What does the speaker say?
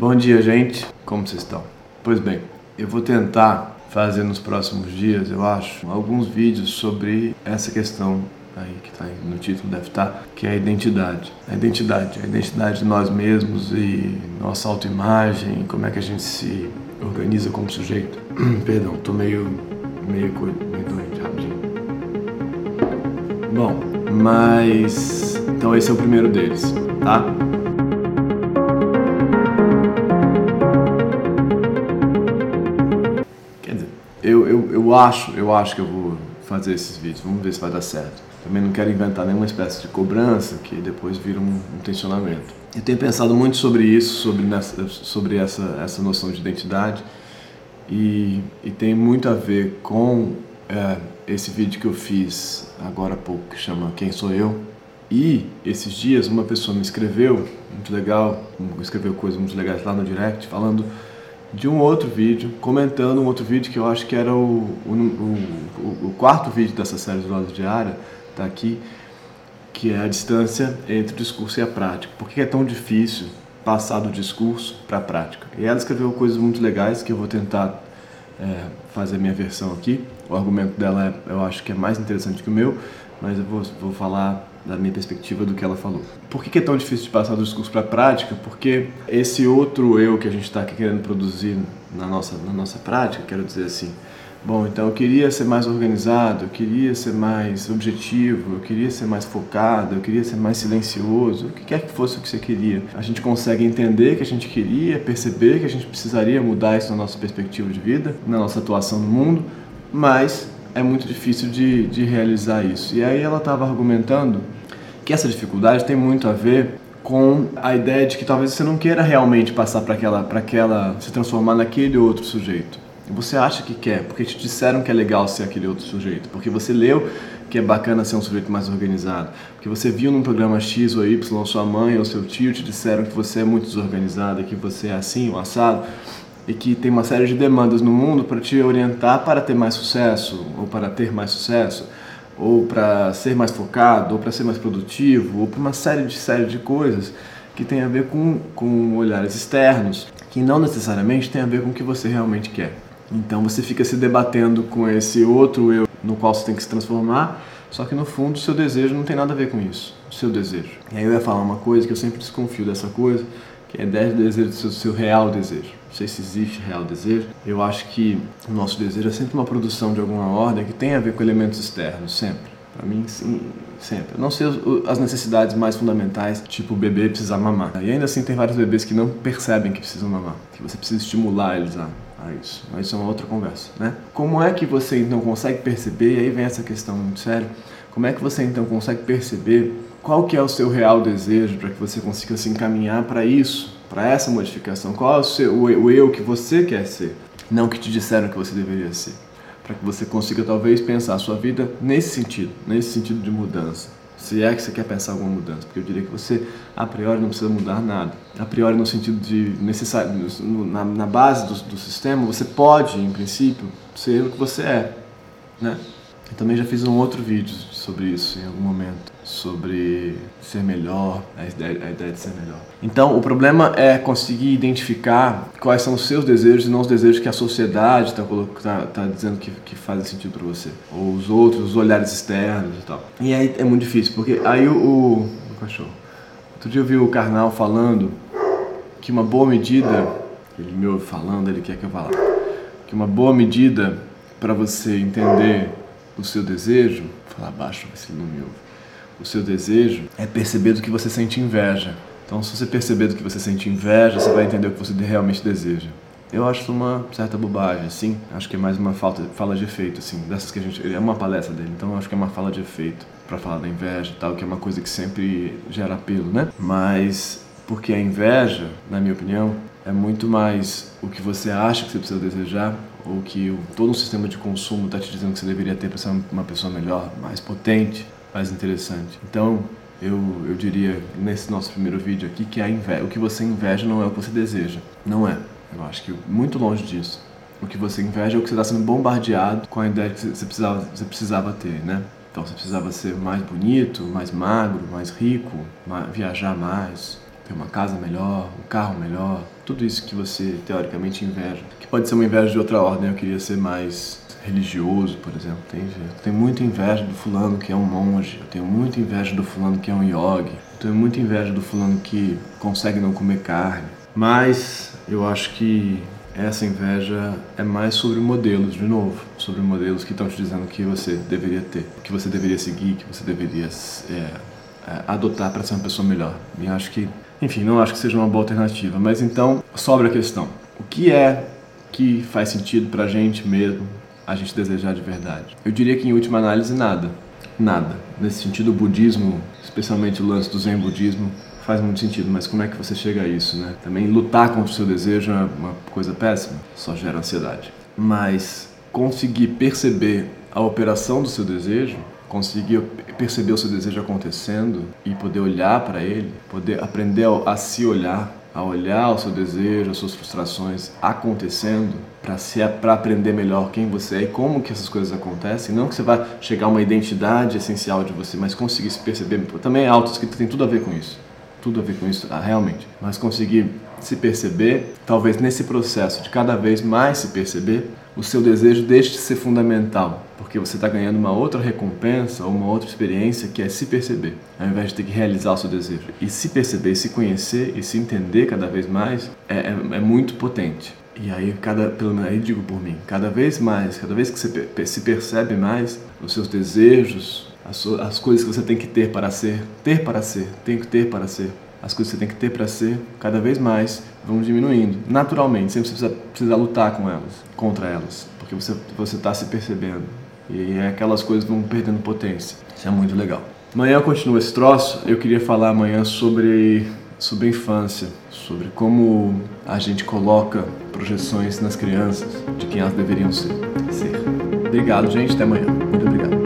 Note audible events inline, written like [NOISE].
Bom dia, gente. Como vocês estão? Pois bem, eu vou tentar fazer nos próximos dias, eu acho, alguns vídeos sobre essa questão aí que está no título deve estar, que é a identidade. A identidade, a identidade de nós mesmos e nossa autoimagem, como é que a gente se organiza como sujeito. [CLEARS THROAT] Perdão, tô meio meio, meio doente, rapidinho. Bom, mas então esse é o primeiro deles, tá? Eu, acho, eu acho que eu vou fazer esses vídeos. Vamos ver se vai dar certo. Também não quero inventar nenhuma espécie de cobrança que depois vira um, um tensionamento. Eu tenho pensado muito sobre isso, sobre, nessa, sobre essa, essa noção de identidade e, e tem muito a ver com é, esse vídeo que eu fiz agora há pouco que chama Quem Sou Eu. E esses dias uma pessoa me escreveu, muito legal, escreveu coisas muito legais lá no direct, falando de um outro vídeo, comentando um outro vídeo que eu acho que era o, o, o, o quarto vídeo dessa série do lado diária, tá aqui, que é a distância entre o discurso e a prática. Por que é tão difícil passar do discurso para a prática? E ela escreveu coisas muito legais que eu vou tentar é, fazer a minha versão aqui. O argumento dela é, eu acho que é mais interessante que o meu, mas eu vou, vou falar da minha perspectiva do que ela falou. Por que é tão difícil de passar do discurso para a prática? Porque esse outro eu que a gente está querendo produzir na nossa, na nossa prática, quero dizer assim, bom, então eu queria ser mais organizado, eu queria ser mais objetivo, eu queria ser mais focado, eu queria ser mais silencioso, o que quer que fosse o que você queria. A gente consegue entender que a gente queria, perceber que a gente precisaria mudar isso na nossa perspectiva de vida, na nossa atuação no mundo, mas é muito difícil de, de realizar isso. E aí ela estava argumentando que essa dificuldade tem muito a ver com a ideia de que talvez você não queira realmente passar para aquela, para aquela, se transformar naquele outro sujeito. Você acha que quer, porque te disseram que é legal ser aquele outro sujeito, porque você leu que é bacana ser um sujeito mais organizado, porque você viu num programa X ou Y, sua mãe ou seu tio te disseram que você é muito desorganizado, que você é assim, o assado e que tem uma série de demandas no mundo para te orientar para ter mais sucesso, ou para ter mais sucesso, ou para ser mais focado, ou para ser mais produtivo, ou para uma série de série de coisas que tem a ver com, com olhares externos, que não necessariamente tem a ver com o que você realmente quer. Então você fica se debatendo com esse outro eu no qual você tem que se transformar, só que no fundo seu desejo não tem nada a ver com isso, o seu desejo. E aí eu ia falar uma coisa que eu sempre desconfio dessa coisa, que é 10 desejos do seu, seu real desejo. Não sei se existe real desejo. Eu acho que o nosso desejo é sempre uma produção de alguma ordem que tem a ver com elementos externos, sempre. Para mim, sim, sempre. Eu não sei as necessidades mais fundamentais, tipo o bebê precisar mamar. E ainda assim tem vários bebês que não percebem que precisam mamar, que você precisa estimular eles a, a isso. Mas isso é uma outra conversa, né? Como é que você então consegue perceber, e aí vem essa questão muito séria, como é que você então consegue perceber qual que é o seu real desejo para que você consiga se encaminhar para isso, para essa modificação? Qual é o, seu, o, o eu que você quer ser, não que te disseram que você deveria ser? Para que você consiga talvez pensar a sua vida nesse sentido, nesse sentido de mudança. Se é que você quer pensar alguma mudança, porque eu diria que você a priori não precisa mudar nada. A priori no sentido de necessário, na, na base do, do sistema, você pode, em princípio, ser o que você é, né? Eu também já fiz um outro vídeo sobre isso em algum momento, sobre ser melhor, a ideia, a ideia de ser melhor. Então, o problema é conseguir identificar quais são os seus desejos e não os desejos que a sociedade está tá, tá dizendo que, que fazem sentido para você, ou os outros, os olhares externos e tal. E aí é muito difícil, porque aí o, o, o cachorro. Outro dia eu vi o Karnal falando que uma boa medida, ele me ouve falando, ele quer que eu fale, que uma boa medida para você entender o seu desejo, falar baixo, se não me ouve. O seu desejo é perceber do que você sente inveja. Então, se você perceber do que você sente inveja, você vai entender o que você realmente deseja. Eu acho uma certa bobagem, assim. Acho que é mais uma falta, fala de efeito, assim. Dessas que a gente. É uma palestra dele, então acho que é uma fala de efeito para falar da inveja e tal, que é uma coisa que sempre gera apelo, né? Mas porque a inveja, na minha opinião, é muito mais o que você acha que você precisa desejar ou que todo um sistema de consumo está te dizendo que você deveria ter para ser uma pessoa melhor, mais potente, mais interessante. Então, eu, eu diria nesse nosso primeiro vídeo aqui que a inveja, o que você inveja não é o que você deseja. Não é. Eu acho que muito longe disso. O que você inveja é o que você está sendo bombardeado com a ideia que você precisava, você precisava ter, né? Então você precisava ser mais bonito, mais magro, mais rico, viajar mais, ter uma casa melhor, um carro melhor, tudo isso que você teoricamente inveja, que pode ser uma inveja de outra ordem, eu queria ser mais religioso, por exemplo. Tem, eu tenho muita inveja do fulano que é um monge, eu tenho muita inveja do fulano que é um yogi, eu tenho muita inveja do fulano que consegue não comer carne. Mas eu acho que essa inveja é mais sobre modelos, de novo, sobre modelos que estão te dizendo que você deveria ter, que você deveria seguir, que você deveria é, é, adotar para ser uma pessoa melhor. E acho que, enfim, não acho que seja uma boa alternativa. Mas então, sobra a questão: o que é que faz sentido para a gente mesmo, a gente desejar de verdade? Eu diria que, em última análise, nada. Nada. Nesse sentido, o budismo, especialmente o lance do Zen budismo, faz muito sentido, mas como é que você chega a isso, né? Também lutar contra o seu desejo é uma coisa péssima, só gera ansiedade. Mas conseguir perceber a operação do seu desejo, conseguir perceber o seu desejo acontecendo e poder olhar para ele, poder aprender a, se olhar, a olhar o seu desejo, as suas frustrações acontecendo, para para aprender melhor quem você é e como que essas coisas acontecem, não que você vá chegar a uma identidade essencial de você, mas conseguir se perceber. Também é autoescrita tem tudo a ver com isso tudo a ver com isso, ah, realmente. Mas conseguir se perceber, talvez nesse processo de cada vez mais se perceber, o seu desejo deixe de ser fundamental, porque você está ganhando uma outra recompensa ou uma outra experiência que é se perceber, ao invés de ter que realizar o seu desejo. E se perceber, se conhecer e se entender cada vez mais é, é, é muito potente. E aí, cada, pelo menos aí digo por mim, cada vez mais, cada vez que você se percebe mais, os seus desejos, as, as coisas que você tem que ter para ser, ter para ser, tem que ter para ser, as coisas que você tem que ter para ser, cada vez mais vão diminuindo, naturalmente, sem você precisar, precisar lutar com elas, contra elas, porque você você está se percebendo e aquelas coisas vão perdendo potência. Isso é muito legal. Amanhã continua esse troço. Eu queria falar amanhã sobre sobre infância, sobre como a gente coloca projeções nas crianças de quem elas deveriam ser. ser. Obrigado, gente. Até amanhã. Muito obrigado.